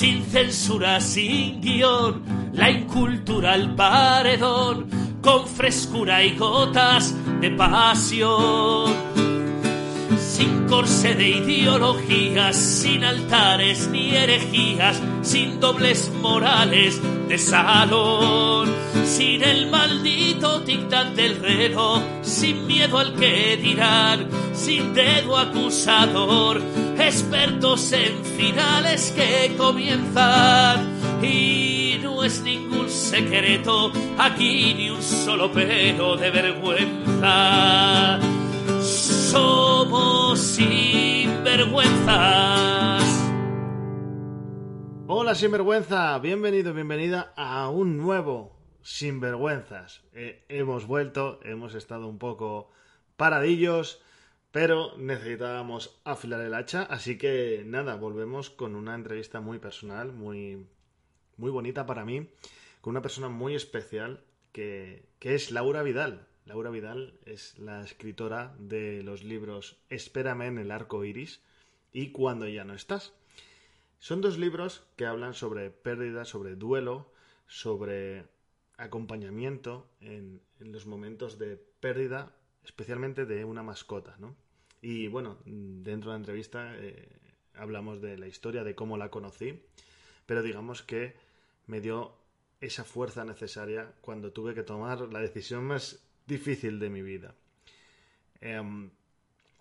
sin censura, sin guion, la incultura al paredón, con frescura y gotas de pasión. Sin corsé de ideologías, sin altares ni herejías, sin dobles morales de salón, sin el maldito dictat del reloj, sin miedo al que dirán, sin dedo acusador, expertos en finales que comienzan y no es ningún secreto aquí ni un solo pelo de vergüenza. Somos sinvergüenzas. Hola sinvergüenza, bienvenido, bienvenida a un nuevo Sinvergüenzas. Eh, hemos vuelto, hemos estado un poco paradillos, pero necesitábamos afilar el hacha, así que nada, volvemos con una entrevista muy personal, muy, muy bonita para mí, con una persona muy especial que, que es Laura Vidal. Laura Vidal es la escritora de los libros Espérame en el arco iris y Cuando ya no estás. Son dos libros que hablan sobre pérdida, sobre duelo, sobre acompañamiento en, los momentos de pérdida, especialmente de una mascota, ¿no? Y bueno, dentro de la entrevista eh, hablamos de la historia, de cómo la conocí, pero digamos que me dio esa fuerza necesaria cuando tuve que tomar la decisión más difícil de mi vida. Em,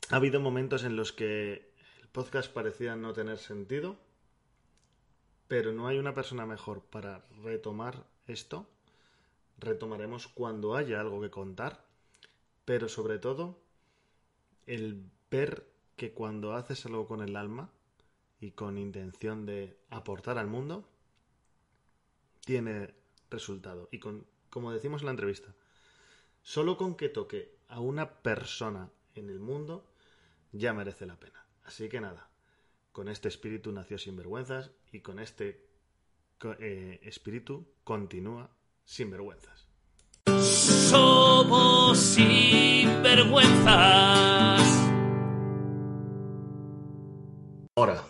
ha habido momentos en los que el podcast parecía no tener sentido, pero no hay una persona mejor para retomar esto. Retomaremos cuando haya algo que contar, pero sobre todo el ver que cuando haces algo con el alma y con intención de aportar al mundo, tiene resultado. Y con, como decimos en la entrevista, solo con que toque a una persona en el mundo ya merece la pena. Así que nada, con este espíritu nació sin vergüenzas y con este eh, espíritu continúa sin vergüenzas. Somos sinvergüenzas. Ahora,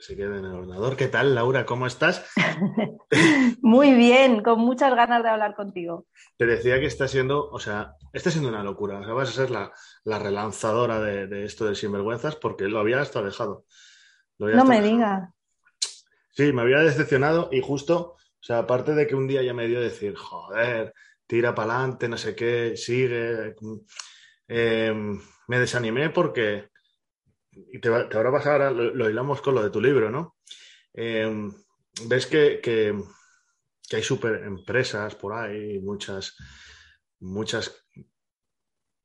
que se quede en el ordenador. ¿Qué tal, Laura? ¿Cómo estás? Muy bien, con muchas ganas de hablar contigo. Te decía que está siendo, o sea, está siendo una locura. O sea, vas a ser la, la relanzadora de, de, esto de Sinvergüenzas porque lo había hasta dejado. Había no hasta me digas. Sí, me había decepcionado y justo, o sea, aparte de que un día ya me dio decir, joder, tira para adelante, no sé qué, sigue. Eh, me desanimé porque y te, te habrá pasado ahora, lo, hilamos con lo de tu libro, ¿no? Eh, ves que, que, que, hay super empresas por ahí, muchas, muchas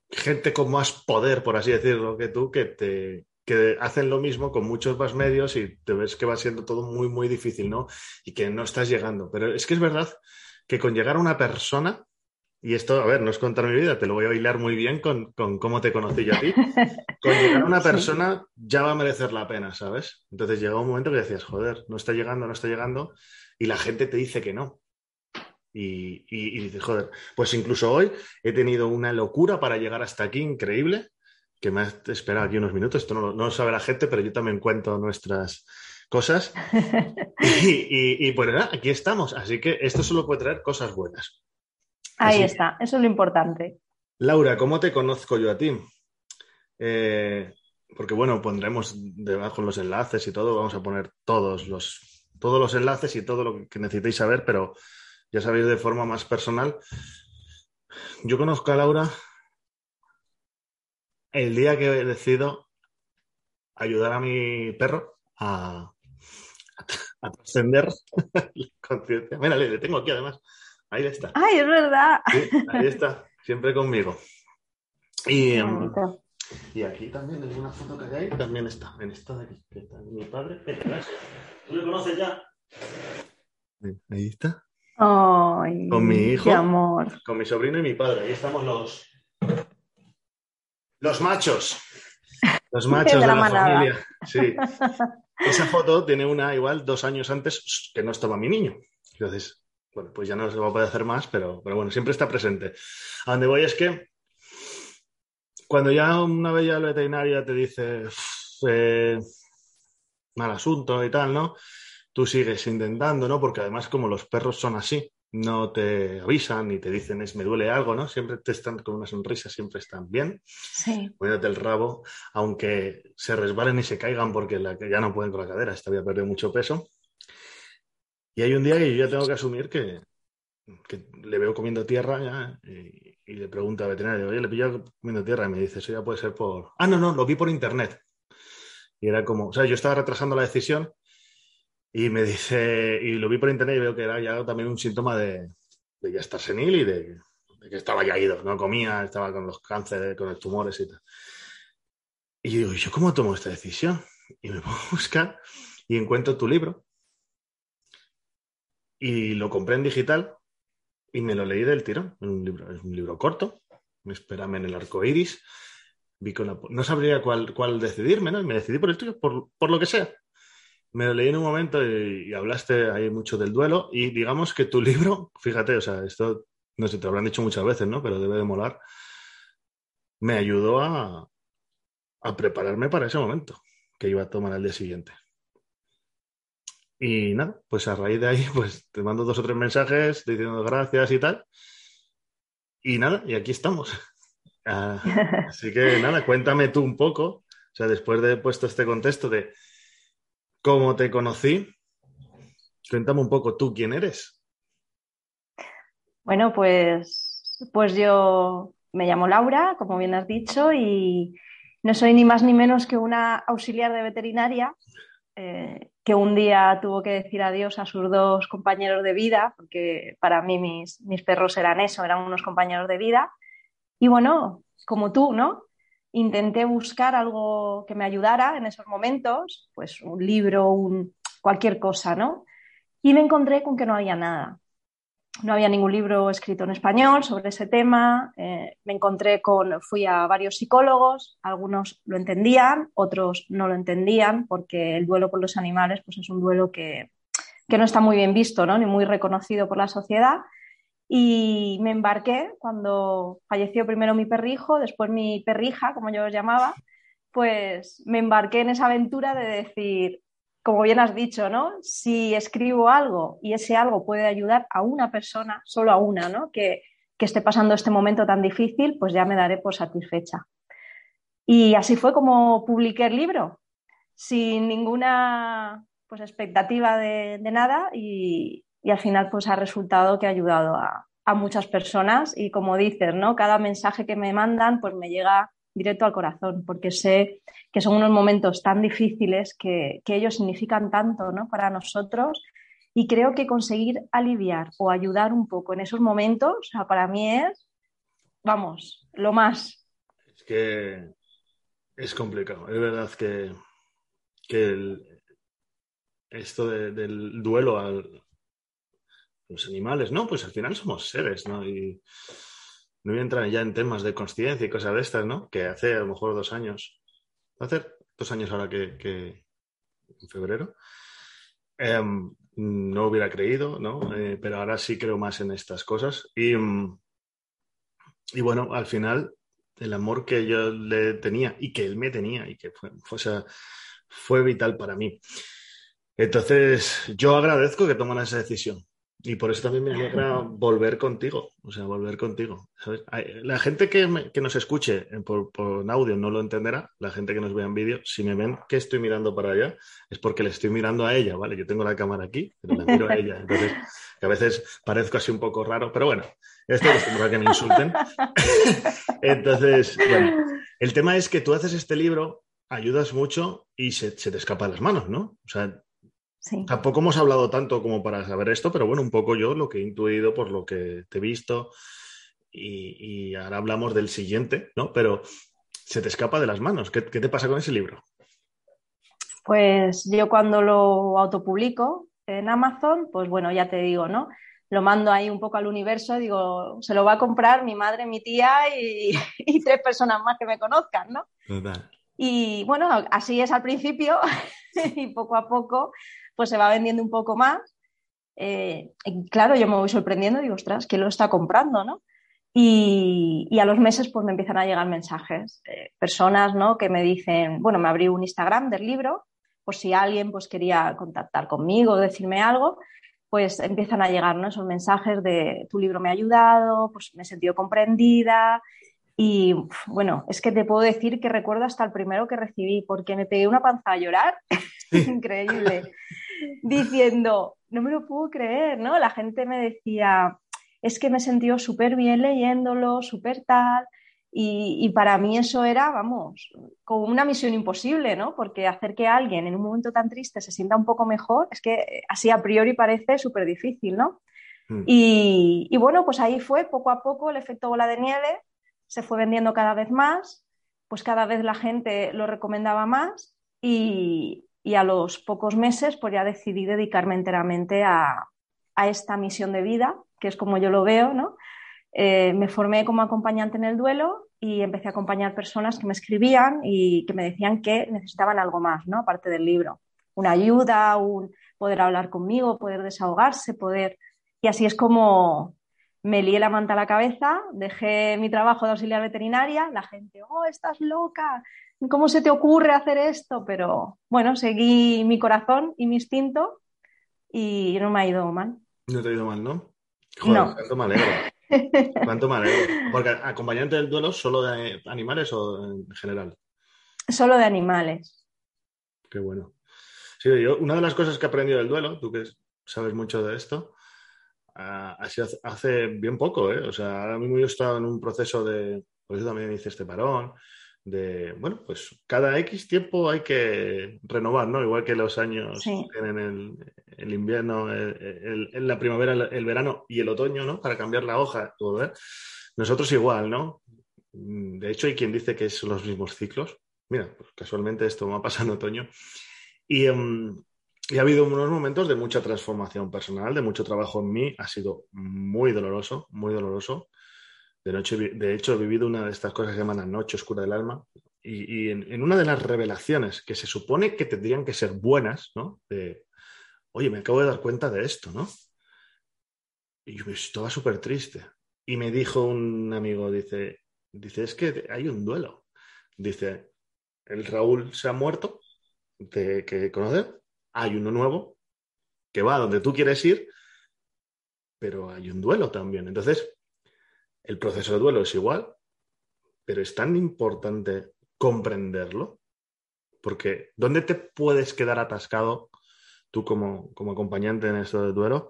gente con más poder, por así decirlo, que tú, que te que hacen lo mismo con muchos más medios y te ves que va siendo todo muy, muy difícil, ¿no? Y que no estás llegando. Pero es que es verdad que con llegar a una persona y esto, a ver, no es contar mi vida, te lo voy a bailar muy bien con, con cómo te conocí yo a ti. Con llegar a una persona ya va a merecer la pena, ¿sabes? Entonces llega un momento que decías, joder, no está llegando, no está llegando, y la gente te dice que no. Y, y, y dices, joder, pues incluso hoy he tenido una locura para llegar hasta aquí, increíble, que me ha esperado aquí unos minutos. Esto no, no lo sabe la gente, pero yo también cuento nuestras cosas. Y, y pues nada, aquí estamos. Así que esto solo puede traer cosas buenas. Ahí Así está, eso es lo importante. Laura, ¿cómo te conozco yo a ti? Eh, porque bueno, pondremos debajo los enlaces y todo, vamos a poner todos los, todos los enlaces y todo lo que necesitéis saber, pero ya sabéis de forma más personal. Yo conozco a Laura el día que he decidido ayudar a mi perro a, a, a trascender la conciencia. Mira, le tengo aquí además. Ahí está. ¡Ay, es verdad! Sí, ahí está, siempre conmigo. Y, y aquí también, en una foto que hay, también está, en esta de aquí, que está mi padre. ¿Tú le conoces ya? Ahí está. Ay, con mi hijo, qué amor. con mi sobrino y mi padre. Ahí estamos los, los machos. Los machos de, la familia. Sí. Esa foto tiene una igual dos años antes que no estaba mi niño. Entonces, bueno, pues ya no se va a poder hacer más, pero, pero bueno, siempre está presente. A donde voy es que cuando ya una bella veterinaria te dice, eh, mal asunto y tal, ¿no? Tú sigues intentando, ¿no? Porque además como los perros son así, no te avisan ni te dicen es me duele algo, ¿no? Siempre te están con una sonrisa, siempre están bien. Sí. Cuídate el rabo, aunque se resbalen y se caigan porque la, ya no pueden con la cadera, esta había perdido mucho peso. Y hay un día que yo ya tengo que asumir que, le veo comiendo tierra y, le pregunto al veterinario, oye, le pillo comiendo tierra y me dice, eso ya puede ser por... Ah, no, no, lo vi por internet. Y era como, o sea, yo estaba retrasando la decisión y me dice, y lo vi por internet y veo que era ya también un síntoma de, ya estar senil y de, de, que estaba ya ido, no comía, estaba con los cánceres, con los tumores y tal. Y yo digo, ¿yo cómo tomo esta decisión? Y me pongo a buscar y encuentro tu libro. Y lo compré en digital y me lo leí del tirón. Un libro, es un libro corto. Me espérame en el arco iris. Vi. No sabría cuál, decidirme, ¿no? Y me decidí por el tuyo, por, por lo que sea me lo leí en un momento y, hablaste ahí mucho del duelo y digamos que tu libro, fíjate, o sea, esto no sé, te habrán dicho muchas veces, ¿no? Pero debe de molar. Me ayudó a, a prepararme para ese momento que iba a tomar al día siguiente. Y nada, pues a raíz de ahí, pues te mando dos o tres mensajes diciendo gracias y tal. Y nada, y aquí estamos. Uh, así que nada, cuéntame tú un poco, o sea, después de puesto este contexto de cómo te conocí. Cuéntame un poco tú quién eres. Bueno, pues, pues yo me llamo Laura, como bien has dicho, y no soy ni más ni menos que una auxiliar de veterinaria eh, que un día tuvo que decir adiós a sus dos compañeros de vida, porque para mí mis, mis perros eran eso, eran unos compañeros de vida. Y bueno, como tú, ¿no? intenté buscar algo que me ayudara en esos momentos, pues un libro, un, cualquier cosa, ¿no? Y me encontré con que no había nada. No había ningún libro escrito en español sobre ese tema. Eh, me encontré con, fui a varios psicólogos, algunos lo entendían, otros no lo entendían, porque el duelo por los animales pues es un duelo que, que no está muy bien visto, ¿no? ni muy reconocido por la sociedad. Y me embarqué cuando falleció primero mi perrijo, después mi perrija, como yo os llamaba, pues me embarqué en esa aventura de decir, como bien has dicho, ¿no? Si escribo algo y ese algo puede ayudar a una persona, solo a una, ¿no? Que, esté pasando este momento tan difícil, pues ya me daré por satisfecha. Y así fue como publiqué el libro, sin ninguna pues, expectativa de, nada y, y al final pues ha resultado que ha ayudado a, a, muchas personas y como dices, ¿no? Cada mensaje que me mandan pues me llega directo al corazón porque sé que son unos momentos tan difíciles que, que ellos significan tanto ¿no? para nosotros y creo que conseguir aliviar o ayudar un poco en esos momentos, para mí es, vamos, lo más. Es que es complicado, es verdad que, que esto de, del duelo al, los animales, ¿no? Pues al final somos seres, ¿no? No voy a entrar ya en temas de conciencia y cosas de estas, ¿no? Que hace a lo mejor dos años, hace dos años ahora que, en febrero, eh, no hubiera creído, ¿no? Eh, pero ahora sí creo más en estas cosas. Y, y, bueno, al final, el amor que yo le tenía y que él me tenía y que fue, fue vital para mí. Entonces, yo agradezco que tomen esa decisión. Y por eso también me alegra volver contigo, o sea, volver contigo. La gente que, me, que nos escuche por, por, audio no lo entenderá, la gente que nos vea en vídeo, si me ven que estoy mirando para allá, es porque le estoy mirando a ella, ¿vale? Yo tengo la cámara aquí, pero la miro a ella. Entonces, que a veces parezco así un poco raro, pero bueno, estoy acostumbrado a que me insulten. Entonces, el tema es que tú haces este libro, ayudas mucho y se, se te escapa las manos, ¿no? O sea, Sí. Tampoco hemos hablado tanto como para saber esto, pero bueno, un poco yo lo que he intuido por lo que te he visto y, y ahora hablamos del siguiente, ¿no? Pero se te escapa de las manos. ¿Qué, ¿Qué, te pasa con ese libro? Pues yo cuando lo autopublico en Amazon, pues bueno, ya te digo, ¿no? Lo mando ahí un poco al universo, digo, se lo va a comprar mi madre, mi tía y, y tres personas más que me conozcan, ¿no? Y bueno, así es al principio y poco a poco pues se va vendiendo un poco más. Eh, y claro, yo me voy sorprendiendo y digo, ostras, ¿quién lo está comprando, no? Y, y, a los meses pues me empiezan a llegar mensajes, eh, personas ¿no? que me dicen, bueno, me abrí un Instagram del libro, por si alguien pues, quería contactar conmigo, decirme algo, pues empiezan a llegar esos mensajes de tu libro me ha ayudado, pues me he sentido comprendida. Y bueno, es que te puedo decir que recuerdo hasta el primero que recibí, porque me pegué una panza a llorar, increíble, diciendo, no me lo puedo creer, ¿no? La gente me decía, es que me he sentido súper bien leyéndolo, súper tal. Y, para mí eso era, vamos, como una misión imposible, ¿no? Porque hacer que alguien en un momento tan triste se sienta un poco mejor, es que así a priori parece súper difícil, ¿no? Mm. Y, y, bueno, pues ahí fue poco a poco el efecto bola de nieve, se fue vendiendo cada vez más, pues cada vez la gente lo recomendaba más y, y a los pocos meses pues ya decidí dedicarme enteramente a, a esta misión de vida, que es como yo lo veo, ¿no? Eh, me formé como acompañante en el duelo y empecé a acompañar personas que me escribían y que me decían que necesitaban algo más, ¿no? Aparte del libro. Una ayuda, un poder hablar conmigo, poder desahogarse, poder... Y así es como me lié la manta a la cabeza, dejé mi trabajo de auxiliar veterinaria, la gente, oh, estás loca, ¿cómo se te ocurre hacer esto? Pero bueno, seguí mi corazón y mi instinto y no me ha ido mal. No te ha ido mal, ¿no? Joder, no. cuánto me alegro. Cuánto me alegro. Porque acompañante del duelo solo de animales o en general. Solo de animales. Qué bueno. Sí, yo, una de las cosas que he aprendido del duelo, tú que sabes mucho de esto, uh, hace bien poco, ¿eh? O sea, ahora mismo yo he estado en un proceso de, por eso también hice este parón, de, bueno, pues cada X tiempo hay que renovar, ¿no? Igual que los años tienen el, el, invierno, el, la primavera, el, verano y el otoño, ¿no? Para cambiar la hoja volver. Nosotros igual, ¿no? De hecho, hay quien dice que son los mismos ciclos. Mira, pues casualmente esto me ha pasado en otoño. Y, em, y ha habido unos momentos de mucha transformación personal, de mucho trabajo en mí. Ha sido muy doloroso, muy doloroso. De, noche, de hecho, he vivido una de estas cosas que llaman la noche oscura del alma. Y, en, una de las revelaciones que se supone que tendrían que ser buenas, ¿no? De, oye, me acabo de dar cuenta de esto, ¿no? Y yo estaba súper triste. Y me dijo un amigo, dice, dice, es que hay un duelo. Dice, el Raúl se ha muerto, de, que conocer, hay uno nuevo que va donde tú quieres ir, pero hay un duelo también. Entonces, el proceso de duelo es igual, pero es tan importante comprenderlo, porque ¿dónde te puedes quedar atascado tú como, acompañante en esto de duelo?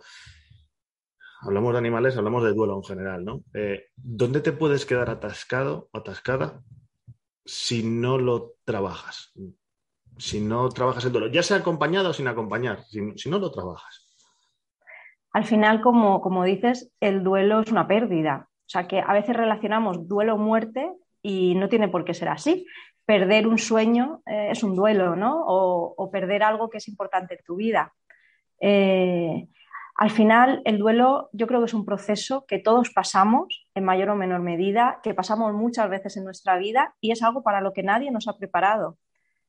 Hablamos de animales, hablamos de duelo en general, ¿no? Eh, ¿Dónde te puedes quedar atascado o atascada si no lo trabajas? Si no trabajas el duelo, ya sea acompañado o sin acompañar, si, no lo trabajas. Al final, como, como dices, el duelo es una pérdida o sea que a veces relacionamos duelo-muerte y no tiene por qué ser así. Perder un sueño eh, es un duelo, ¿no? O, perder algo que es importante en tu vida. Eh, al final, el duelo yo creo que es un proceso que todos pasamos en mayor o menor medida, que pasamos muchas veces en nuestra vida y es algo para lo que nadie nos ha preparado.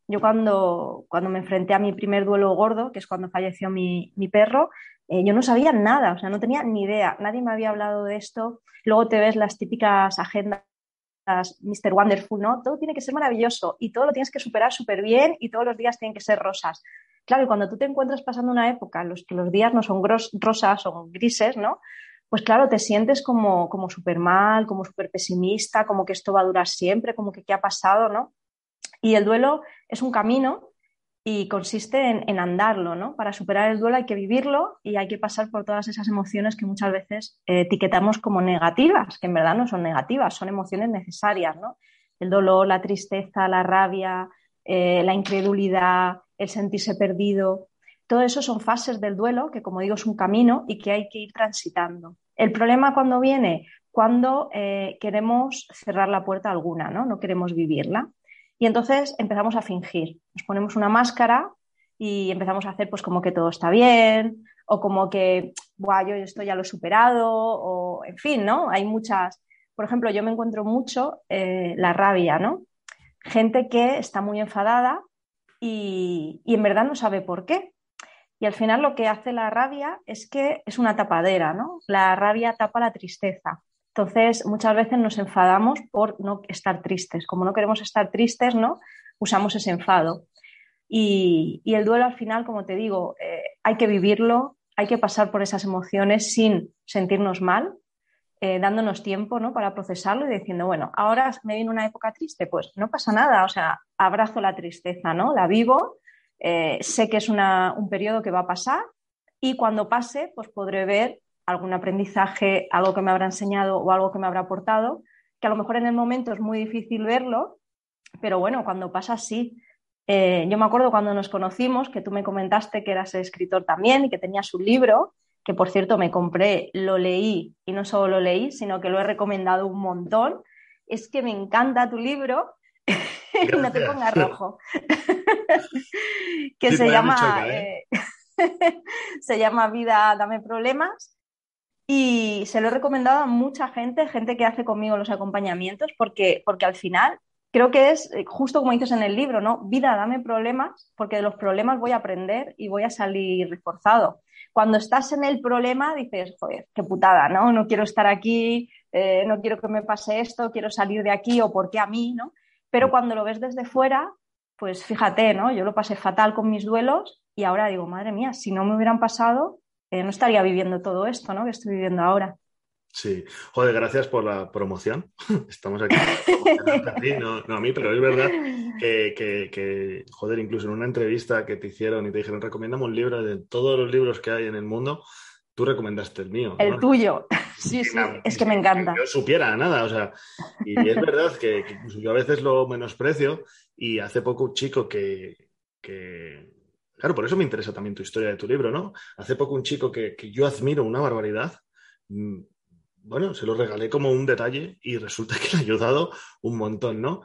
Yo cuando, cuando me enfrenté a mi primer duelo gordo, que es cuando falleció mi, mi perro, eh, yo no sabía nada, o sea, no tenía ni idea, nadie me había hablado de esto. Luego te ves las típicas agendas Mr. Wonderful, ¿no? Todo tiene que ser maravilloso y todo lo tienes que superar súper bien y todos los días tienen que ser rosas. Claro, y cuando tú te encuentras pasando una época en la que los días no son rosas, son grises, ¿no? Pues claro, te sientes como, como súper mal, como súper pesimista, como que esto va a durar siempre, como que qué ha pasado, ¿no? Y el duelo es un camino y consiste en, andarlo, ¿no? Para superar el duelo hay que vivirlo y hay que pasar por todas esas emociones que muchas veces eh, etiquetamos como negativas, que en verdad no son negativas, son emociones necesarias, ¿no? El dolor, la tristeza, la rabia, eh, la incredulidad, el sentirse perdido, todo eso son fases del duelo que, como digo, es un camino y que hay que ir transitando. El problema cuando viene, cuando eh, queremos cerrar la puerta alguna, ¿no? No queremos vivirla. Y entonces empezamos a fingir, nos ponemos una máscara y empezamos a hacer pues como que todo está bien o como que, Buah, yo esto ya lo he superado o en fin, ¿no? Hay muchas, por ejemplo, yo me encuentro mucho eh, la rabia, ¿no? Gente que está muy enfadada y, y en verdad no sabe por qué. Y al final lo que hace la rabia es que es una tapadera, ¿no? La rabia tapa la tristeza. Entonces, muchas veces nos enfadamos por no estar tristes. Como no queremos estar tristes, ¿no? Usamos ese enfado. Y, el duelo al final, como te digo, eh, hay que vivirlo, hay que pasar por esas emociones sin sentirnos mal, eh, dándonos tiempo ¿no? para procesarlo y diciendo, bueno, ahora me viene una época triste, pues no pasa nada, o sea, abrazo la tristeza, ¿no? La vivo, eh, sé que es un periodo que va a pasar y cuando pase, pues podré ver algún aprendizaje, algo que me habrá enseñado o algo que me habrá aportado, que a lo mejor en el momento es muy difícil verlo, pero bueno, cuando pasa sí. Eh, yo me acuerdo cuando nos conocimos que tú me comentaste que eras escritor también y que tenías un libro, que por cierto me compré, lo leí y no solo lo leí, sino que lo he recomendado un montón. Es que me encanta tu libro, no te pongas rojo, que se llama, ¿eh? Eh, se llama Vida, dame problemas. Y se lo he recomendado a mucha gente, gente que hace conmigo los acompañamientos, porque, porque al final creo que es eh, justo como dices en el libro, ¿no? Vida, dame problemas, porque de los problemas voy a aprender y voy a salir reforzado. Cuando estás en el problema dices, joder, qué putada, ¿no? No quiero estar aquí, eh, no quiero que me pase esto, quiero salir de aquí o por qué a mí, ¿no? Pero cuando lo ves desde fuera, pues fíjate, ¿no? Yo lo pasé fatal con mis duelos y ahora digo, madre mía, si no me hubieran pasado, no estaría viviendo todo esto, ¿no? Que estoy viviendo ahora. Sí, joder, gracias por la promoción. Estamos aquí. no, no, a mí, pero es verdad que, joder, incluso en una entrevista que te hicieron y te dijeron, recomendamos un libro de todos los libros que hay en el mundo, tú recomendaste el mío. El tuyo. Sí, sí, es que me encanta. Que yo supiera nada, o sea, y es verdad que, yo a veces lo menosprecio y hace poco un chico que, Claro, por eso me interesa también tu historia de tu libro, ¿no? Hace poco un chico que, que yo admiro una barbaridad mm, bueno, se lo regalé como un detalle y resulta que le ha ayudado un montón, ¿no?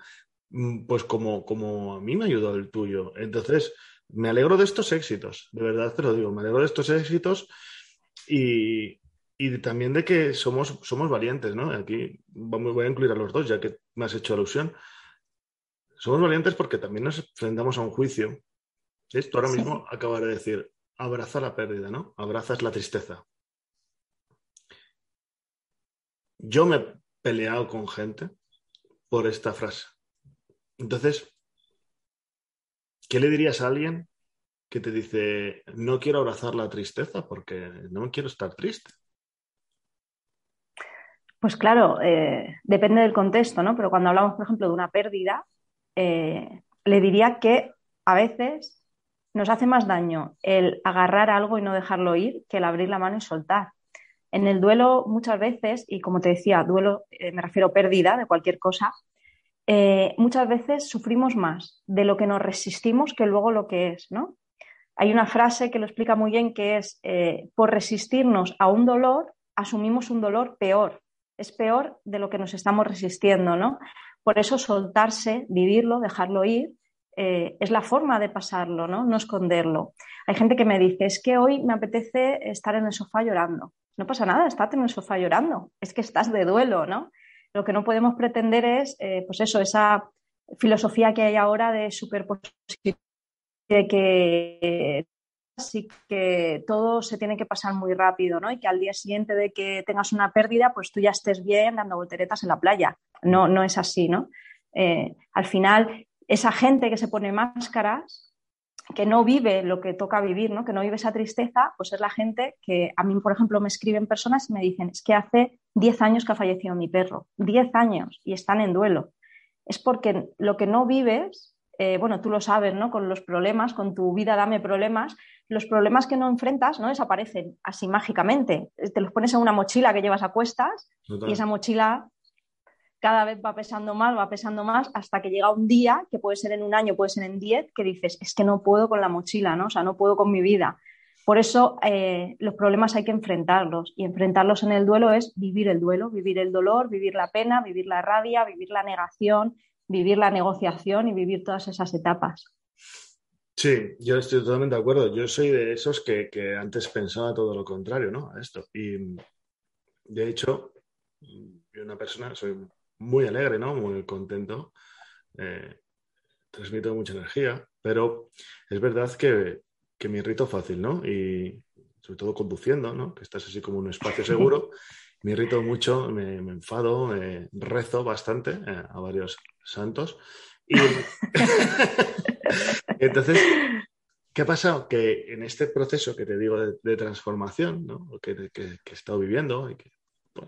Mm, pues como, como a mí me ha ayudado el tuyo. Entonces, me alegro de estos éxitos, de verdad te lo digo, me alegro de estos éxitos y, también de que somos, somos valientes, ¿no? Aquí voy a incluir a los dos, ya que me has hecho alusión. Somos valientes porque también nos enfrentamos a un juicio. Esto ahora mismo acaba de decir, abraza la pérdida, ¿no? Abrazas la tristeza. Yo me he peleado con gente por esta frase. Entonces, ¿qué le dirías a alguien que te dice, no quiero abrazar la tristeza porque no quiero estar triste? Pues claro, eh, depende del contexto, ¿no? Pero cuando hablamos, por ejemplo, de una pérdida, eh, le diría que a veces nos hace más daño el agarrar algo y no dejarlo ir que el abrir la mano y soltar. En el duelo muchas veces, y como te decía, duelo eh, me refiero a pérdida de cualquier cosa, eh, muchas veces sufrimos más de lo que nos resistimos que luego lo que es, ¿no? Hay una frase que lo explica muy bien que es, eh, por resistirnos a un dolor, asumimos un dolor peor, es peor de lo que nos estamos resistiendo, ¿no? Por eso soltarse, vivirlo, dejarlo ir, es la forma de pasarlo, ¿no? No esconderlo. Hay gente que me dice, es que hoy me apetece estar en el sofá llorando no pasa nada, estate en el sofá llorando, es que estás de duelo, ¿no? Lo que no podemos pretender es, eh, pues eso, esa filosofía que hay ahora de superposición, de que que todo se tiene que pasar muy rápido, ¿no? Y que al día siguiente de que tengas una pérdida, pues tú ya estés bien dando volteretas en la playa. No, no es así, ¿no? Eh, al final, esa gente que se pone máscaras que no vive lo que toca vivir, ¿no? que no vive esa tristeza, pues es la gente que a mí, por ejemplo, me escriben personas y me dicen, es que hace 10 años que ha fallecido mi perro, 10 años y están en duelo. Es porque lo que no vives, eh, bueno, tú lo sabes, ¿no? Con los problemas, con tu vida dame problemas, los problemas que no enfrentas no desaparecen así mágicamente. Te los pones en una mochila que llevas a cuestas y esa mochila cada vez va pesando más, va pesando más, hasta que llega un día, que puede ser en un año, puede ser en diez, que dices, es que no puedo con la mochila, ¿no? O sea, no puedo con mi vida. Por eso eh, los problemas hay que enfrentarlos y enfrentarlos en el duelo es vivir el duelo, vivir el dolor, vivir la pena, vivir la rabia, vivir la negación, vivir la negociación y vivir todas esas etapas. Sí, yo estoy totalmente de acuerdo. Yo soy de esos que, que antes pensaba todo lo contrario, ¿no? A esto. Y de hecho, yo una persona, soy muy alegre, ¿no? Muy contento. Eh, transmito mucha energía, pero es verdad que, me irrito fácil, ¿no? Y sobre todo conduciendo, ¿no? Que estás así como en un espacio seguro. Me irrito mucho, me, enfado, me rezo bastante eh, a varios santos. Y, Entonces, ¿qué ha pasado? Que en este proceso que te digo de, transformación, ¿no? que, he estado viviendo, y que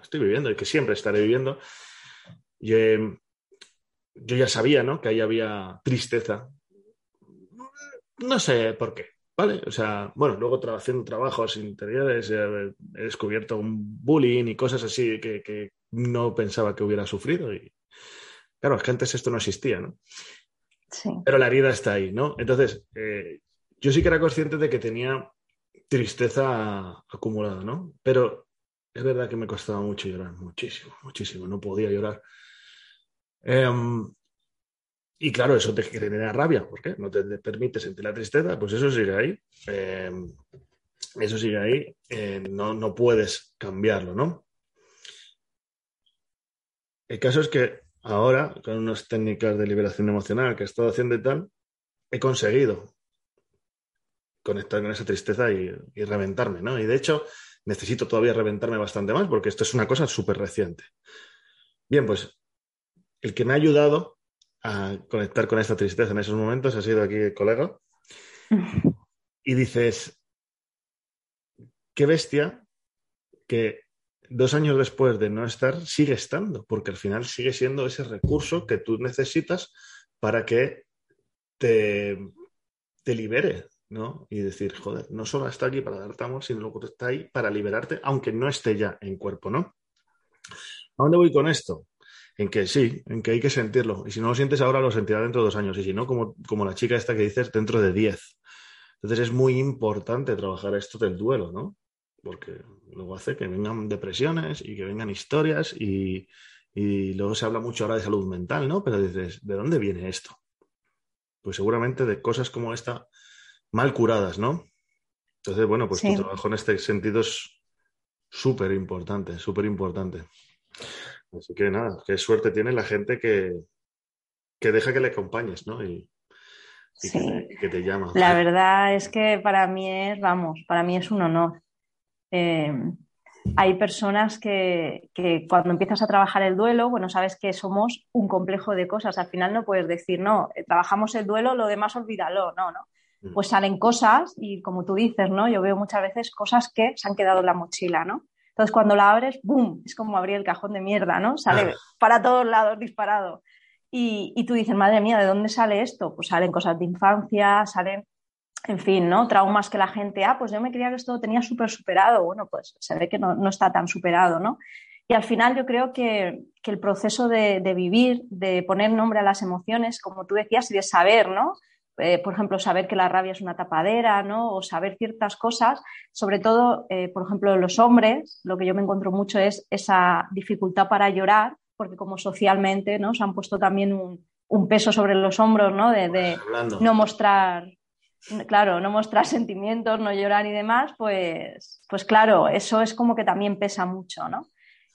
estoy viviendo y que siempre estaré viviendo, yo, yo ya sabía ¿no? que ahí había tristeza. No sé por qué. ¿Vale? O sea, bueno, luego haciendo trabajos interiores he descubierto un bullying y cosas así que, no pensaba que hubiera sufrido. Y claro, es que antes esto no existía, ¿no? Sí. Pero la herida está ahí, ¿no? Entonces, eh, yo sí que era consciente de que tenía tristeza acumulada, ¿no? Pero es verdad que me costaba mucho llorar, muchísimo, muchísimo, no podía llorar. Em, y claro, eso te genera rabia, porque no te, permite sentir la tristeza, pues eso sigue ahí. Em, eso sigue ahí, eh, no, no puedes cambiarlo, ¿no? El caso es que ahora, con unas técnicas de liberación emocional que he estado haciendo y tal, he conseguido conectar con esa tristeza y, y, reventarme, ¿no? Y de hecho, necesito todavía reventarme bastante más porque esto es una cosa súper reciente. Bien, pues el que me ha ayudado a conectar con esta tristeza en esos momentos ha sido aquí el colega. Y dices, qué bestia que dos años después de no estar sigue estando, porque al final sigue siendo ese recurso que tú necesitas para que te, te libere, ¿no? Y decir, joder, no solo está aquí para darte amor, sino que está ahí para liberarte, aunque no esté ya en cuerpo, ¿no? ¿A dónde voy con esto? En que sí, en que hay que sentirlo. Y si no lo sientes ahora, lo sentirás dentro de dos años. Y si no, como, como la chica esta que dices, dentro de diez. Entonces es muy importante trabajar esto del duelo, ¿no? Porque luego hace que vengan depresiones y que vengan historias y, y luego se habla mucho ahora de salud mental, ¿no? Pero dices, ¿de dónde viene esto? Pues seguramente de cosas como esta mal curadas, ¿no? Entonces, bueno, pues tu trabajo en este sentido es súper importante, súper importante. Así que nada, qué suerte tiene la gente que, que deja que le acompañes, ¿no? Y, que, te, llama. La verdad es que para mí es, vamos, para mí es un honor. Eh, hay personas que, que, cuando empiezas a trabajar el duelo, bueno, sabes que somos un complejo de cosas. Al final no puedes decir, no, eh, trabajamos el duelo, lo demás olvídalo. No, no. Mm. Pues salen cosas y como tú dices, ¿no? Yo veo muchas veces cosas que se han quedado en la mochila, ¿no? Entonces, cuando la abres, ¡boom! Es como abrir el cajón de mierda, ¿no? Sale ah. para todos lados disparado. Y, y, tú dices, madre mía, ¿de dónde sale esto? Pues salen cosas de infancia, salen, en fin, ¿no? Traumas que la gente, ah, pues yo me creía que esto lo tenía súper superado. Bueno, pues se ve que no, no, está tan superado, ¿no? Y al final yo creo que, que el proceso de, de, vivir, de poner nombre a las emociones, como tú decías, y de saber, ¿no? Eh, por ejemplo, saber que la rabia es una tapadera, ¿no? O saber ciertas cosas, sobre todo, eh, por ejemplo, los hombres, lo que yo me encuentro mucho es esa dificultad para llorar, porque como socialmente, ¿no? Se han puesto también un, peso sobre los hombros, ¿no? De, no mostrar, claro, no mostrar sentimientos, no llorar y demás, pues, pues claro, eso es como que también pesa mucho, ¿no?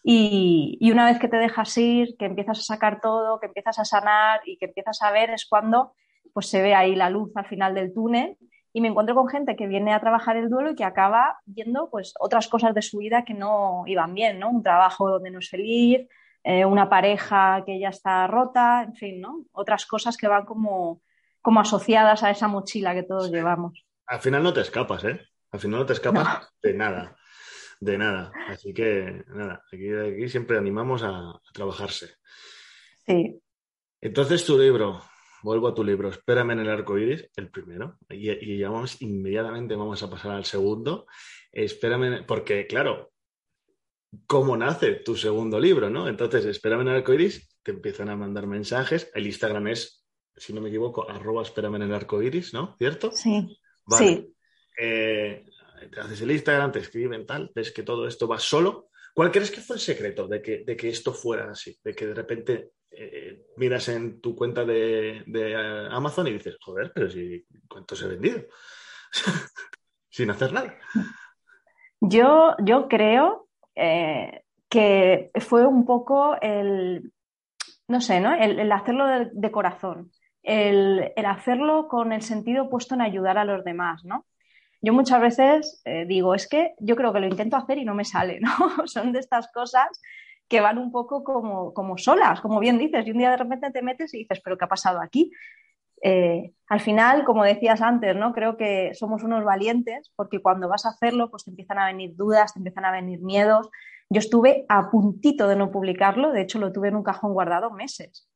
Y, y, una vez que te dejas ir, que empiezas a sacar todo, que empiezas a sanar y que empiezas a ver, es cuando pues se ve ahí la luz al final del túnel y me encuentro con gente que viene a trabajar el duelo y que acaba viendo pues otras cosas de su vida que no iban bien, ¿no? Un trabajo donde no es feliz, eh, una pareja que ya está rota, en fin, ¿no? Otras cosas que van como, como asociadas a esa mochila que todos llevamos. Al final no te escapas, ¿eh? Al final no te escapas de nada, de nada. Así que nada, aquí, aquí siempre animamos a, a trabajarse. Sí. Entonces tu libro, vuelvo a tu libro, Espérame en el arco iris, el primero, y, y ya vamos, inmediatamente vamos a pasar al segundo. Espérame, porque claro, ¿cómo nace tu segundo libro, no? Entonces, Espérame en el arco iris, te empiezan a mandar mensajes. El Instagram es, si no me equivoco, arroba Espérame en el arco iris, ¿no? ¿Cierto? Sí. Sí. Eh, te haces el Instagram, te escriben tal, ves que todo esto va solo. ¿Cuál crees que fue el secreto de que, de que esto fuera así? De que de repente eh, miras en tu cuenta de, eh, Amazon y dices, joder, pero si cuántos he vendido, sin hacer nada. Yo, yo creo eh, que fue un poco el, no sé, ¿no? El, hacerlo de, corazón, el, hacerlo con el sentido puesto en ayudar a los demás, ¿no? Yo muchas veces digo, es que yo creo que lo intento hacer y no me sale, ¿no? Son de estas cosas que van un poco como, como solas, como bien dices, y un día de repente te metes y dices, pero ¿qué ha pasado aquí? Eh, al final, como decías antes, ¿no? Creo que somos unos valientes porque cuando vas a hacerlo, pues te empiezan a venir dudas, te empiezan a venir miedos. Yo estuve a puntito de no publicarlo, de hecho lo tuve en un cajón guardado meses,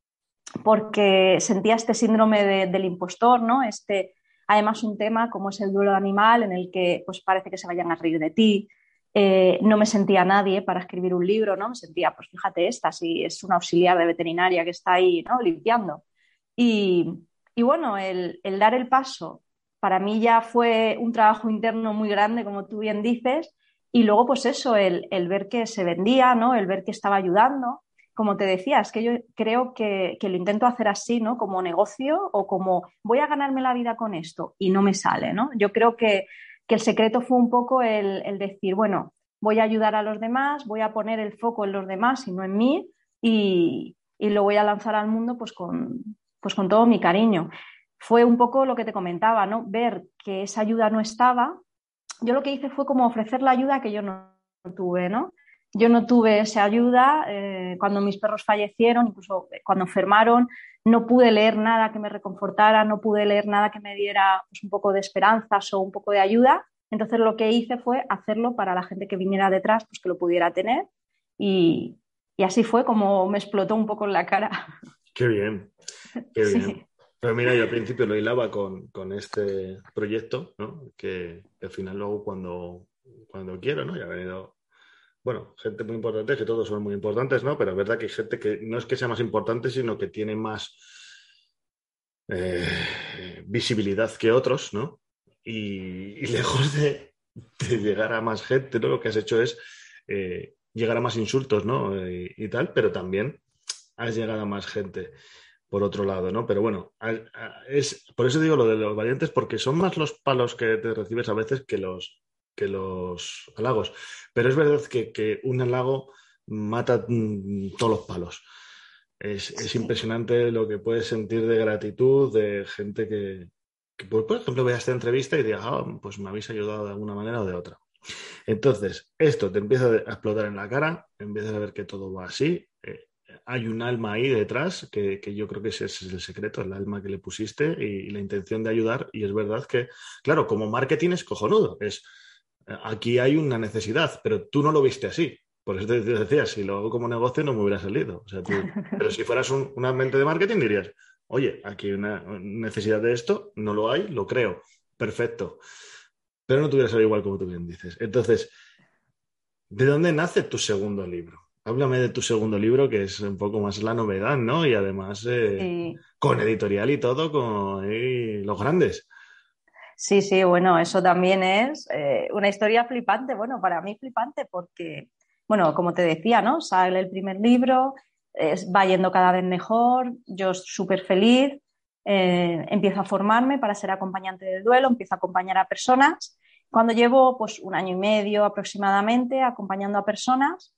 porque sentía este síndrome del impostor, ¿no? Este, además un tema como es el duelo animal en el que pues parece que se vayan a reír de ti, eh, no me sentía nadie para escribir un libro, ¿no? Me sentía, pues fíjate esta, si es una auxiliar de veterinaria que está ahí, ¿no? Limpiando. Y, bueno, el, dar el paso para mí ya fue un trabajo interno muy grande, como tú bien dices, y luego pues eso, el, ver que se vendía, ¿no? El ver que estaba ayudando. Como te decía, es que yo creo que, lo intento hacer así, ¿no? Como negocio o como voy a ganarme la vida con esto y no me sale, ¿no? Yo creo que el secreto fue un poco el, decir, bueno, voy a ayudar a los demás, voy a poner el foco en los demás y no en mí y, lo voy a lanzar al mundo pues con, pues con todo mi cariño. Fue un poco lo que te comentaba, ¿no? Ver que esa ayuda no estaba. Yo lo que hice fue como ofrecer la ayuda que yo no tuve, ¿no? Yo no tuve esa ayuda eh, cuando mis perros fallecieron, incluso cuando enfermaron, no pude leer nada que me reconfortara, no pude leer nada que me diera pues, un poco de esperanzas o un poco de ayuda. Entonces lo que hice fue hacerlo para la gente que viniera detrás, pues que lo pudiera tener. Y, así fue como me explotó un poco en la cara. Qué bien, qué bien. Pero mira, yo al principio lo hilaba con, este proyecto, ¿no? que al final luego cuando, cuando quiero, ¿no? ya ha venido bueno, gente muy importante, que todos son muy importantes, ¿no? Pero es verdad que hay gente que no es que sea más importante, sino que tiene más eh, visibilidad que otros, ¿no? Y, lejos de, llegar a más gente, ¿no? Lo que has hecho es eh, llegar a más insultos, ¿no? Eh, y tal, pero también has llegado a más gente por otro lado, ¿no? Pero bueno, es, por eso digo lo de los valientes, porque son más los palos que te recibes a veces que los, que los halagos. Pero es verdad que, un halago mata mm, todos los palos. Es, impresionante lo que puedes sentir de gratitud de gente que, pues, por ejemplo, vea esta entrevista y diga, ah, pues me habéis ayudado de alguna manera o de otra. Entonces, esto te empieza a explotar en la cara, empiezas a ver que todo va así. Eh, hay un alma ahí detrás, que, yo creo que ese, es el secreto, el alma que le pusiste y, la intención de ayudar. Y es verdad que, claro, como marketing es cojonudo. Es, aquí hay una necesidad, pero tú no lo viste así. Por eso te decía, si lo hago como negocio no me hubiera salido. pero si fueras un, una mente de marketing dirías, oye, aquí hay una necesidad de esto, no lo hay, lo creo, perfecto. Pero no te hubiera salido igual como tú bien dices. Entonces, ¿de dónde nace tu segundo libro? Háblame de tu segundo libro, que es un poco más la novedad, ¿no? Y además eh, con editorial y todo, con los grandes. Sí, sí, bueno, eso también es eh, una historia flipante. Bueno, para mí flipante porque, bueno, como te decía, ¿no? Sale el primer libro, va yendo cada vez mejor, yo súper feliz, eh, empiezo a formarme para ser acompañante del duelo, empiezo a acompañar a personas. Cuando llevo pues un año y medio aproximadamente acompañando a personas,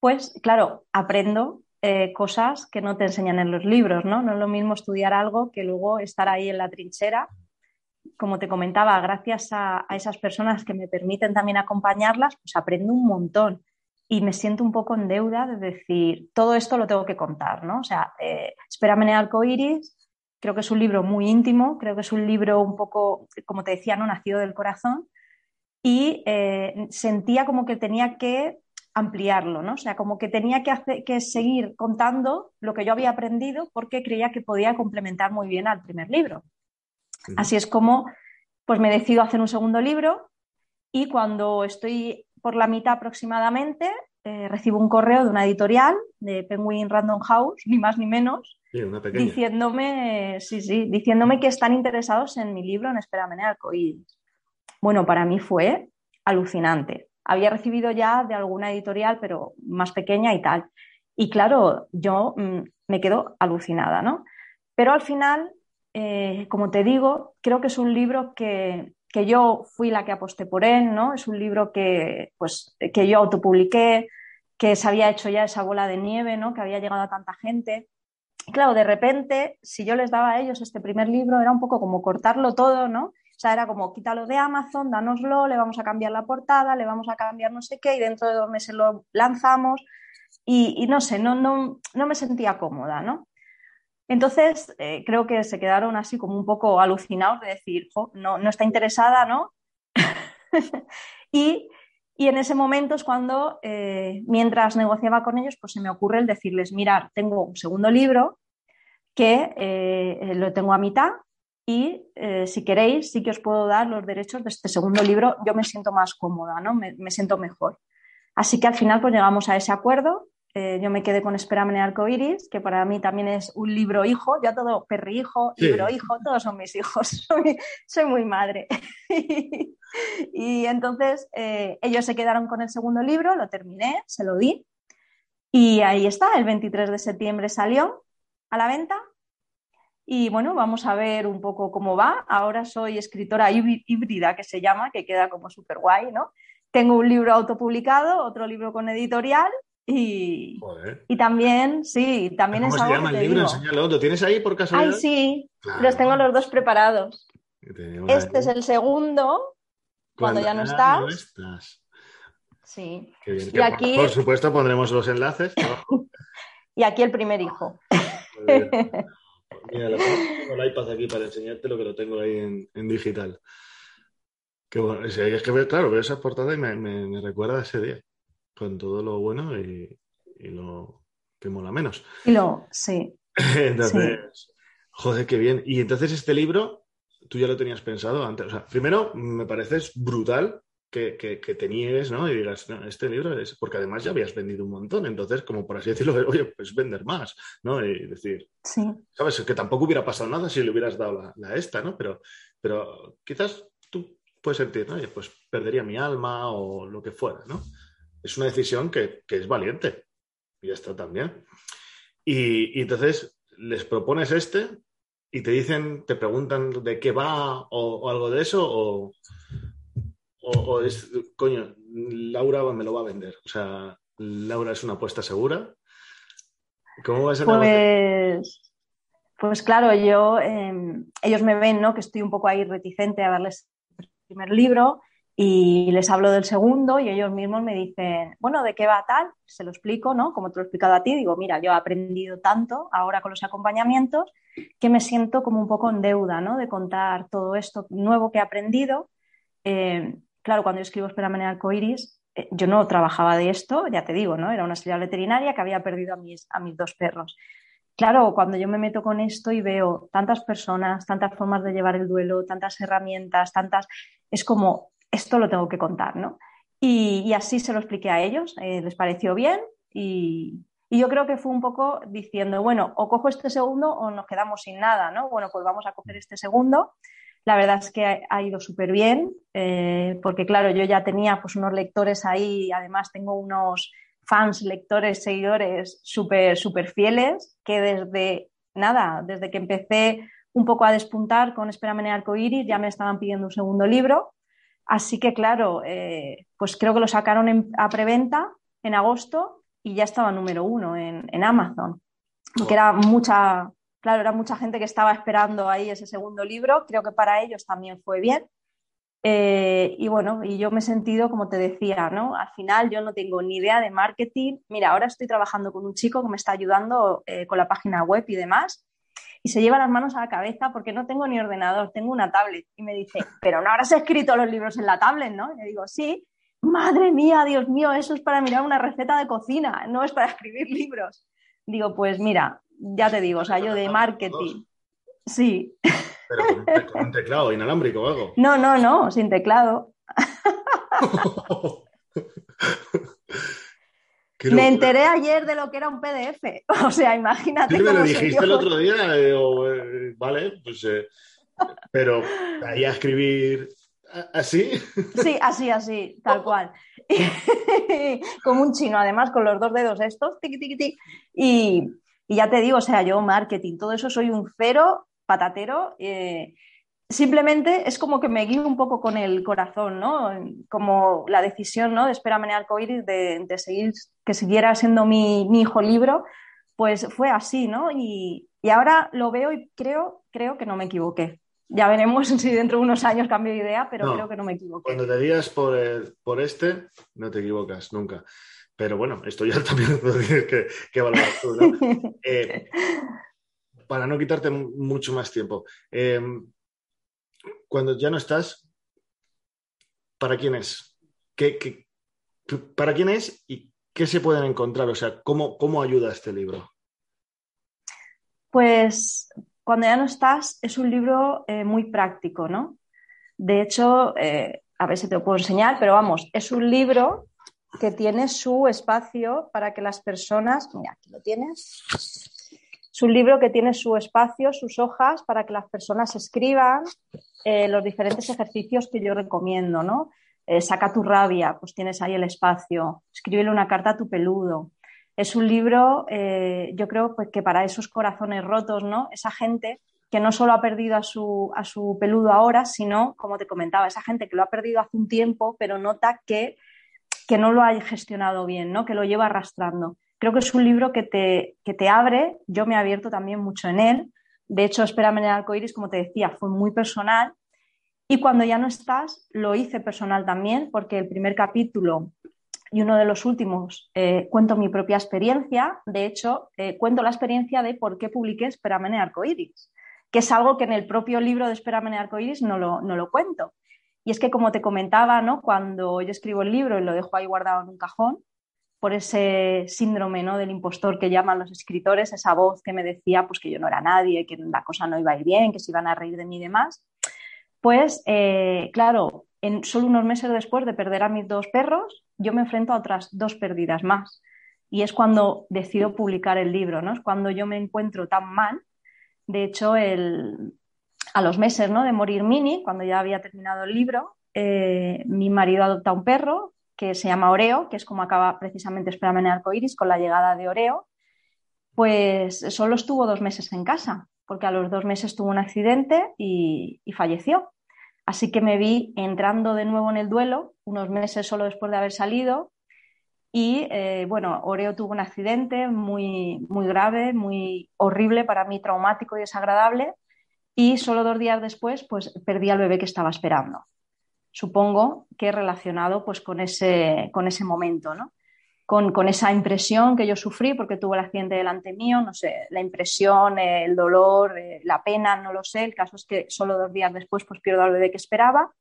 pues claro, aprendo eh, cosas que no te enseñan en los libros, ¿no? No es lo mismo estudiar algo que luego estar ahí en la trinchera como te comentaba, gracias a, esas personas que me permiten también acompañarlas, pues aprendo un montón y me siento un poco en deuda de decir, todo esto lo tengo que contar, ¿no? O sea, eh, Espérame arcoiris, creo que es un libro muy íntimo, creo que es un libro un poco, como te decía, no nacido del corazón y eh, sentía como que tenía que ampliarlo, ¿no? O sea, como que tenía que seguir contando lo que yo había aprendido porque creía que podía complementar muy bien al primer libro. Así es como pues me decido hacer un segundo libro y cuando estoy por la mitad aproximadamente eh, recibo un correo de una editorial de Penguin Random House, ni más ni menos, diciéndome, sí, sí, diciéndome que están interesados en mi libro en Espérame en Bueno, para mí fue alucinante. Había recibido ya de alguna editorial, pero más pequeña y tal. Y claro, yo mm, me quedo alucinada, ¿no? Pero al final eh, como te digo, creo que es un libro que, yo fui la que aposté por él, ¿no? Es un libro que, pues, que yo autopubliqué, que se había hecho ya esa bola de nieve, ¿no? Que había llegado a tanta gente. claro, de repente, si yo les daba a ellos este primer libro, era un poco como cortarlo todo, ¿no? O sea, era como quítalo de Amazon, dánoslo, le vamos a cambiar la portada, le vamos a cambiar no sé qué, y dentro de dos meses lo lanzamos. Y, y no sé, no, no, no me sentía cómoda, ¿no? Entonces, eh, creo que se quedaron así como un poco alucinados de decir, no, no está interesada, ¿no? y, en ese momento es cuando, eh, mientras negociaba con ellos, pues se me ocurre el decirles, mirar, tengo un segundo libro que eh, lo tengo a mitad y si queréis, sí que os puedo dar los derechos de este segundo libro, yo me siento más cómoda, ¿no? Me, me siento mejor. Así que al final pues llegamos a ese acuerdo eh, yo me quedé con Espérame en Arcoiris, que para mí también es un libro hijo, ya todo perri hijo, libro hijo, todos son mis hijos, soy, muy madre. y entonces eh, ellos se quedaron con el segundo libro, lo terminé, se lo di y ahí está, el 23 de septiembre salió a la venta y bueno, vamos a ver un poco cómo va. Ahora soy escritora híbrida, que se llama, que queda como súper guay, ¿no? Tengo un libro autopublicado, otro libro con editorial y, y también, sí, también ¿Cómo es se llama el libro? ¿Lo tienes ahí por casualidad? Ay, sí, los tengo los dos preparados. Este es el segundo, cuando, ya no estás. Sí. Y aquí... Por supuesto pondremos los enlaces. y aquí el primer hijo. Mira, tengo el iPad aquí para enseñarte lo que lo tengo ahí en, digital. Que bueno, es que, claro, veo esa portada y me, me recuerda a ese día con todo lo bueno y, lo que mola menos. Y lo, sí. entonces, joder, qué bien. Y entonces este libro, tú ya lo tenías pensado antes. O sea, primero, me pareces brutal que, te niegues, ¿no? Y digas, no, este libro es. Porque además ya habías vendido un montón. Entonces, como por así decirlo, oye, pues vender más, ¿no? Y decir, sí. ¿sabes? Que tampoco hubiera pasado nada si le hubieras dado la, esta, ¿no? Pero, pero quizás tú puedes sentir, ¿no? Oye, pues perdería mi alma o lo que fuera, ¿no? Es una decisión que, es valiente. Y ya está también. Y, entonces les propones este y te dicen, te preguntan de qué va o, algo de eso, o, o, es, coño, Laura me lo va a vender. O sea, Laura es una apuesta segura. ¿Cómo va a ser pues, pues claro, yo, em, ellos me ven, ¿no? Que estoy un poco ahí reticente a darles el primer libro y les hablo del segundo y ellos mismos me dicen, bueno, ¿de qué va tal? Se lo explico, ¿no? Como te lo he explicado a ti, digo, mira, yo he aprendido tanto ahora con los acompañamientos que me siento como un poco en deuda, ¿no? De contar todo esto nuevo que he aprendido. Eh, claro, cuando yo escribo Espera en Arcoiris, eh, yo no trabajaba de esto, ya te digo, ¿no? Era una auxiliar veterinaria que había perdido a mis, a mis dos perros. Claro, cuando yo me meto con esto y veo tantas personas, tantas formas de llevar el duelo, tantas herramientas, tantas, es como esto lo tengo que contar, ¿no? Y, así se lo expliqué a ellos, eh, les pareció bien y, yo creo que fue un poco diciendo, bueno, o cojo este segundo o nos quedamos sin nada, ¿no? Bueno, pues vamos a coger este segundo. La verdad es que ha ido súper bien, eh, porque claro, yo ya tenía pues unos lectores ahí, además tengo unos fans, lectores, seguidores súper, súper fieles, que desde nada, desde que empecé un poco a despuntar con Espérame en Arcoiris, ya me estaban pidiendo un segundo libro. Así que, claro, eh, pues creo que lo sacaron a preventa en agosto y ya estaba número uno en, Amazon. Porque era mucha, claro, era mucha gente que estaba esperando ahí ese segundo libro. Creo que para ellos también fue bien. Eh, y bueno, y yo me he sentido, como te decía, ¿no? Al final yo no tengo ni idea de marketing. Mira, ahora estoy trabajando con un chico que me está ayudando eh, con la página web y demás y se lleva las manos a la cabeza porque no tengo ni ordenador, tengo una tablet. Y me dice, pero no habrás escrito los libros en la tablet, ¿no? Y le digo, sí. Madre mía, Dios mío, eso es para mirar una receta de cocina, no es para escribir libros. Digo, pues mira, ya te digo, o sea, yo de marketing. Sí. Pero con un teclado inalámbrico o algo. No, no, no, sin teclado. Me enteré ayer de lo que era un PDF. O sea, imagínate. Sí, me lo dijiste el otro día. Eh, eh, vale, pues. Eh, pero ahí a escribir así. Sí, así, así, tal cual. Como un chino, además, con los dos dedos estos, tiqui, tiqui, tiqui. Y, y, ya te digo, o sea, yo marketing, todo eso soy un cero patatero simplemente es como que me guío un poco con el corazón, ¿no? Como la decisión, ¿no? De Espérame Arcoiris de, de seguir, que siguiera siendo mi, hijo libro, pues fue así, ¿no? Y, ahora lo veo y creo, creo que no me equivoqué. Ya veremos si dentro de unos años cambio de idea, pero creo que no me equivoqué. Cuando te digas por, por este, no te equivocas nunca. Pero bueno, esto ya también lo tienes que, valorar tú, ¿no? Eh, para no quitarte mucho más tiempo, em, cuando ya no estás, ¿para quién es? ¿Qué, para quién es y qué se pueden encontrar? O sea, ¿cómo, cómo ayuda este libro? Pues cuando ya no estás, es un libro eh, muy práctico, ¿no? De hecho, eh, a ver si te lo puedo enseñar, pero vamos, es un libro que tiene su espacio para que las personas, mira, aquí lo tienes, es un libro que tiene su espacio, sus hojas, para que las personas escriban eh, los diferentes ejercicios que yo recomiendo, ¿no? Eh, saca tu rabia, pues tienes ahí el espacio, escríbele una carta a tu peludo. Es un libro, eh, yo creo pues, que para esos corazones rotos, ¿no? Esa gente que no solo ha perdido a su, a su peludo ahora, sino, como te comentaba, esa gente que lo ha perdido hace un tiempo, pero nota que, que no lo ha gestionado bien, ¿no? que lo lleva arrastrando. Creo que es un libro que te, que te abre, yo me he abierto también mucho en él. De hecho, Espérame en el como te decía, fue muy personal. Y cuando ya no estás, lo hice personal también, porque el primer capítulo y uno de los últimos eh, cuento mi propia experiencia. De hecho, eh, cuento la experiencia de por qué publiqué Espérame en el que es algo que en el propio libro de Espérame en arcoíris no lo, no lo cuento. Y es que, como te comentaba, ¿no? cuando yo escribo el libro y lo dejo ahí guardado en un cajón, por ese síndrome ¿no? del impostor que llaman los escritores, esa voz que me decía pues, que yo no era nadie, que la cosa no iba a ir bien, que se iban a reír de mí y demás, pues eh, claro, en solo unos meses después de perder a mis dos perros, yo me enfrento a otras dos pérdidas más. Y es cuando decido publicar el libro, ¿no? Es cuando yo me encuentro tan mal de hecho, a los meses ¿no? de morir Mini, cuando ya había terminado el libro, eh, mi marido adopta un perro que se llama Oreo, que es como acaba precisamente Espérame en el arcoiris con la llegada de Oreo. Pues solo estuvo dos meses en casa, porque a los dos meses tuvo un accidente y, falleció. Así que me vi entrando de nuevo en el duelo, unos meses solo después de haber salido, y eh, bueno, Oreo tuvo un accidente muy, muy grave, muy horrible para mí, traumático y desagradable. Y solo dos días después, pues perdí al bebé que estaba esperando. Supongo que relacionado pues con ese, con ese momento, ¿no? Con, con, esa impresión que yo sufrí porque tuve el accidente delante mío, no sé, la impresión, el dolor, eh, la pena, no lo sé. El caso es que solo dos días después pues pierdo al bebé que esperaba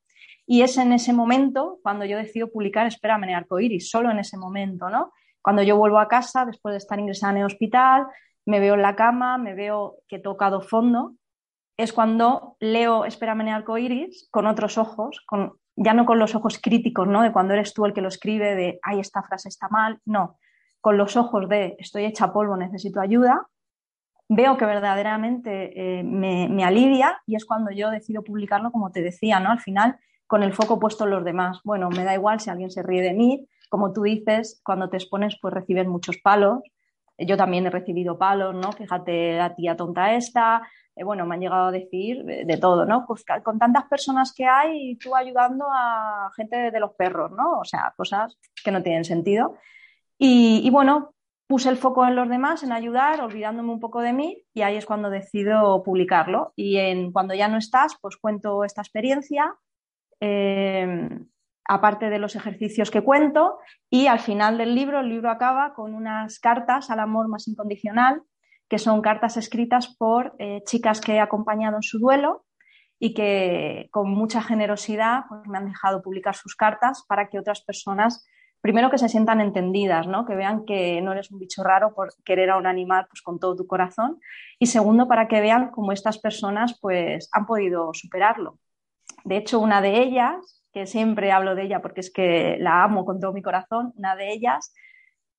y es en ese momento cuando yo decido publicar Espérame en arcoíris, solo en ese momento, ¿no? Cuando yo vuelvo a casa, después de estar ingresada en el hospital, me veo en la cama, me veo que he tocado fondo, es cuando leo Espérame en arcoíris con otros ojos, con, ya no con los ojos críticos, ¿no? De cuando eres tú el que lo escribe, de, ay, esta frase está mal, no, con los ojos de, estoy hecha polvo, necesito ayuda, veo que verdaderamente eh, me, me, alivia y es cuando yo decido publicarlo, como te decía, ¿no? Al final con el foco puesto en los demás. Bueno, me da igual si alguien se ríe de mí, como tú dices, cuando te expones pues recibes muchos palos. Yo también he recibido palos, ¿no? Fíjate la tía tonta esta, eh, bueno, me han llegado a decir de, todo, ¿no? Pues con tantas personas que hay y tú ayudando a gente de los perros, ¿no? O sea, cosas que no tienen sentido. Y, bueno, puse el foco en los demás, en ayudar, olvidándome un poco de mí, y ahí es cuando decido publicarlo. Y en, cuando ya no estás, pues cuento esta experiencia, Em, aparte de los ejercicios que cuento, y al final del libro, el libro acaba con unas cartas al amor más incondicional, que son cartas escritas por eh, chicas que he acompañado en su duelo y que con mucha generosidad pues, me han dejado publicar sus cartas para que otras personas, primero que se sientan entendidas, ¿no? que vean que no eres un bicho raro por querer a un animal pues, con todo tu corazón, y segundo para que vean cómo estas personas pues, han podido superarlo. De hecho, una de ellas, que siempre hablo de ella porque es que la amo con todo mi corazón, una de ellas,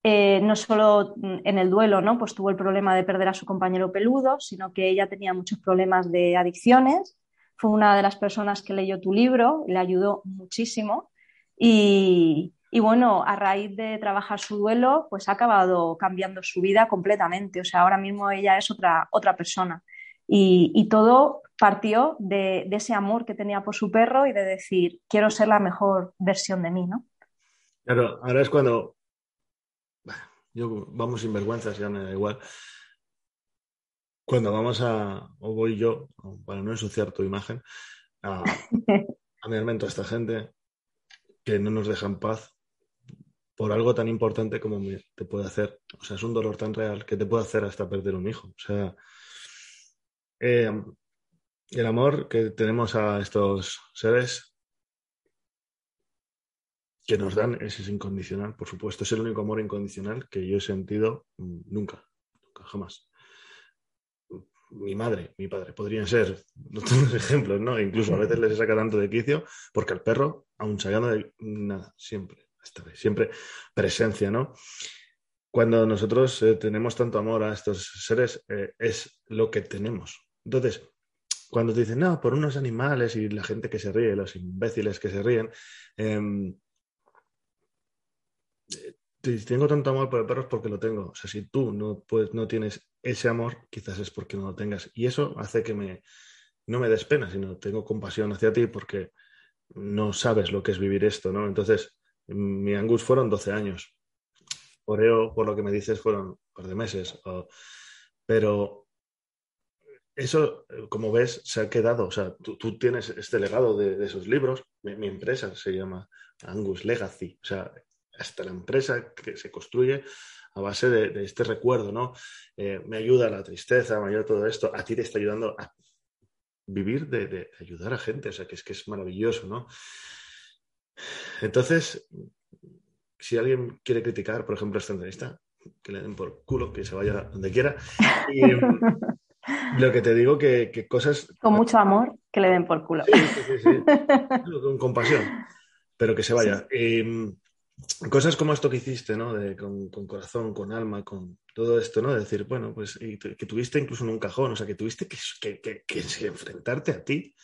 eh, no solo en el duelo, ¿no? Pues tuvo el problema de perder a su compañero peludo, sino que ella tenía muchos problemas de adicciones. Fue una de las personas que leyó tu libro, le ayudó muchísimo. Y, bueno, a raíz de trabajar su duelo, pues ha acabado cambiando su vida completamente. O sea, ahora mismo ella es otra, otra persona. Y, todo partió de, ese amor que tenía por su perro y de decir, quiero ser la mejor versión de mí, ¿no? Claro, ahora es cuando... Yo, vamos sin vergüenzas, ya me da igual. Cuando vamos a, o voy yo, para no ensuciar tu imagen, a, a mi a esta gente que no nos deja en paz por algo tan importante como te puede hacer. O sea, es un dolor tan real que te puede hacer hasta perder un hijo. O sea, Eh, el amor que tenemos a estos seres que nos dan ese es incondicional, por supuesto, es el único amor incondicional que yo he sentido mm, nunca, nunca, jamás. Mi madre, mi padre, podrían ser otros ejemplos, ¿no? Incluso a veces les saca tanto de quicio, porque el perro, aún sacando de nada, siempre, siempre presencia, ¿no? Cuando nosotros eh, tenemos tanto amor a estos seres, eh, es lo que tenemos. Entonces, cuando te dicen, no, por unos animales y la gente que se ríe, los imbéciles que se ríen, eh, tengo tanto amor por el perro es porque lo tengo. O sea, si tú no, pues, no tienes ese amor, quizás es porque no lo tengas. Y eso hace que me, no me des pena, sino tengo compasión hacia ti porque no sabes lo que es vivir esto, ¿no? Entonces, mi Angus fueron 12 años. Oreo, por lo que me dices, fueron un par de meses. pero eso, como ves, se ha quedado. O sea, tú, tienes este legado de, esos libros. Mi, empresa se llama Angus Legacy. O sea, hasta la empresa que se construye a base de, este recuerdo, ¿no? Eh, me ayuda la tristeza, me ayuda todo esto, a ti te está ayudando a vivir de, ayudar a gente, o sea, que es que es maravilloso, ¿no? Entonces, si alguien quiere criticar, por ejemplo, esta entrevista, que le den por culo, que se vaya donde quiera. Y lo que te digo que, que cosas... Con mucho amor, que le den por culo. Sí, sí, sí. Con compasión, pero que se vaya. Y, cosas como esto que hiciste, ¿no? De, con, corazón, con alma, con todo esto, ¿no? De decir, bueno, pues que tuviste incluso en un cajón, o sea, que tuviste que, que, enfrentarte a ti.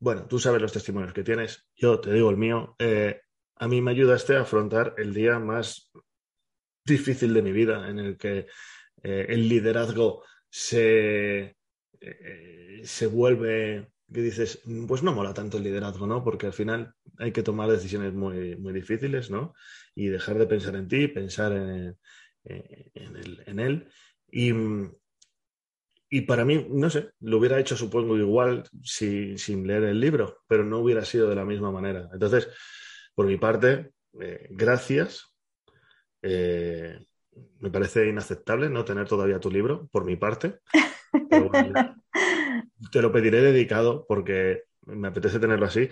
Bueno, tú sabes los testimonios que tienes, yo te digo el mío. Eh, a mí me ayudaste a afrontar el día más difícil de mi vida, en el que eh, el liderazgo se, eh, se vuelve que dices, pues no mola tanto el liderazgo, ¿no? Porque al final hay que tomar decisiones muy, muy difíciles, ¿no? Y dejar de pensar en ti, pensar en, en, él. Y, y, para mí, no sé, lo hubiera hecho supongo igual sin leer el libro, pero no hubiera sido de la misma manera. Entonces, por mi parte, eh, gracias. Eh, me parece inaceptable no tener todavía tu libro, por mi parte. te lo pediré dedicado porque me apetece tenerlo así,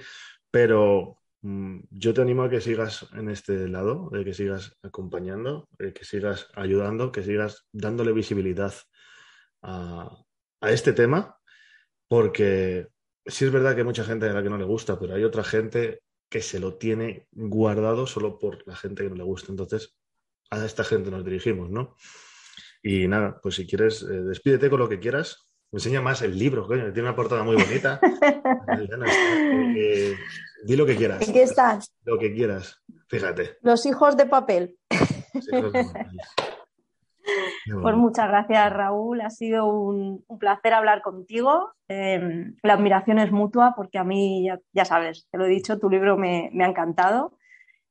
pero mm, yo te animo a que sigas en este lado, de que sigas acompañando, de que sigas ayudando, que sigas dándole visibilidad a, este tema, porque sí es verdad que hay mucha gente a la que no le gusta, pero hay otra gente que se lo tiene guardado solo por la gente que no le gusta. Entonces, a esta gente nos dirigimos, ¿no? Y nada, pues si quieres, eh, despídete con lo que quieras me enseña más el libro, coño, tiene una portada muy bonita. Eh, di lo que quieras. ¿En qué estás? Lo que quieras, fíjate. Los hijos de papel. Pues muchas gracias, Raúl. Ha sido un, placer hablar contigo. Em, la admiración es mutua porque a mí, ya, sabes, te lo he dicho, tu libro me, me ha encantado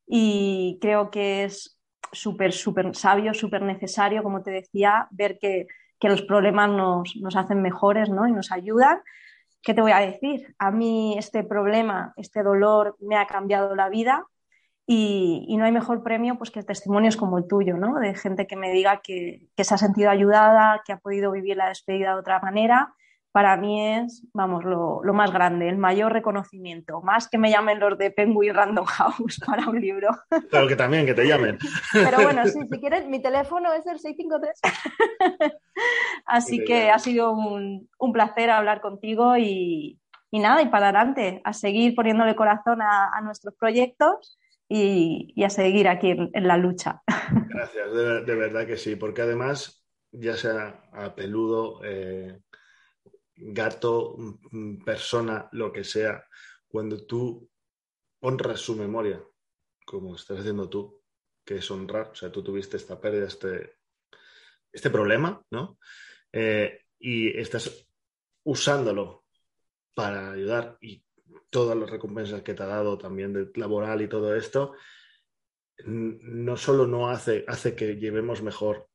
y creo que es súper, súper sabio, súper necesario, como te decía, ver que que los problemas nos, nos hacen mejores ¿no? y nos ayudan. ¿Qué te voy a decir? A mí este problema, este dolor me ha cambiado la vida y, y, no hay mejor premio pues, que testimonios como el tuyo, ¿no? de gente que me diga que, que se ha sentido ayudada, que ha podido vivir la despedida de otra manera para mí es, vamos, lo, más grande, el mayor reconocimiento, más que me llamen los de Penguin Random House para un libro. Pero que también, que te llamen. Pero bueno, sí, si quieres, mi teléfono es el 653. Así que ha sido un, placer hablar contigo y, nada, y para adelante, a seguir poniéndole corazón a, nuestros proyectos y, a seguir aquí en, la lucha. Gracias, de, verdad que sí, porque además, ya sea a peludo, eh, gato, persona, lo que sea, cuando tú honras su memoria, como estás haciendo tú, que es honrar, o sea, tú tuviste esta pérdida, este, este problema, ¿no? Eh, y estás usándolo para ayudar y todas las recompensas que te ha dado también de laboral y todo esto, no solo no hace, hace que llevemos mejor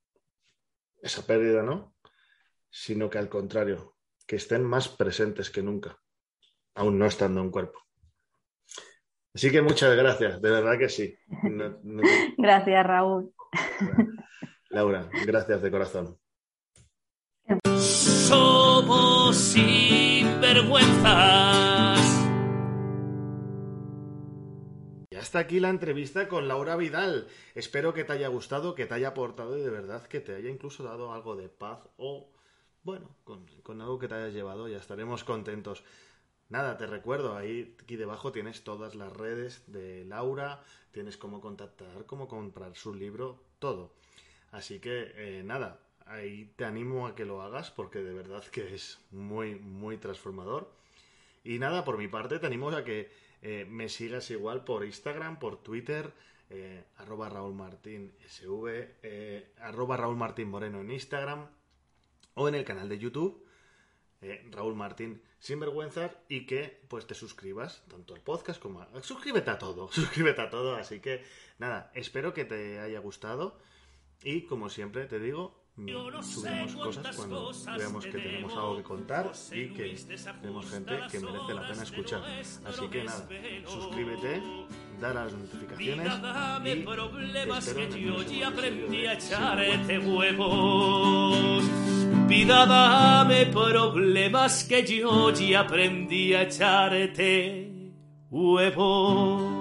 esa pérdida, ¿no? Sino que al contrario, que estén más presentes que nunca, aún no estando en cuerpo. Así que muchas gracias, de verdad que sí. Gracias, Raúl. Laura, gracias de corazón. somos sinvergüenzas. Y hasta aquí la entrevista con Laura Vidal. Espero que te haya gustado, que te haya aportado y de verdad que te haya incluso dado algo de paz o, bueno, con, con algo que te haya llevado. Ya estaremos contentos. Nada, te recuerdo, ahí aquí debajo tienes todas las redes de Laura, tienes cómo contactar, cómo comprar su libro, todo. Así que eh, nada, ahí te animo a que lo hagas porque de verdad que es muy, muy transformador. Y nada, por mi parte te animo a que eh, me sigas igual por Instagram, por Twitter, eh, arroba Raúl Martín eh, arroba Raúl Martín Moreno en Instagram o en el canal de YouTube. eh, Raúl Martín Sinvergüenzas y que pues te suscribas tanto al podcast como a... Suscríbete a todo, suscríbete a todo, así que nada, espero que te haya gustado y como siempre te digo, Yo no sé subiremos cosas cuando cosas veamos que tenemos algo que contar y que tenemos gente que merece la pena escuchar. Así que nada, suscríbete, da a las notificaciones y problemas que yo ya aprendí a echarte huevos. Vida, dame problemas que yo ya aprendí a echarte huevos.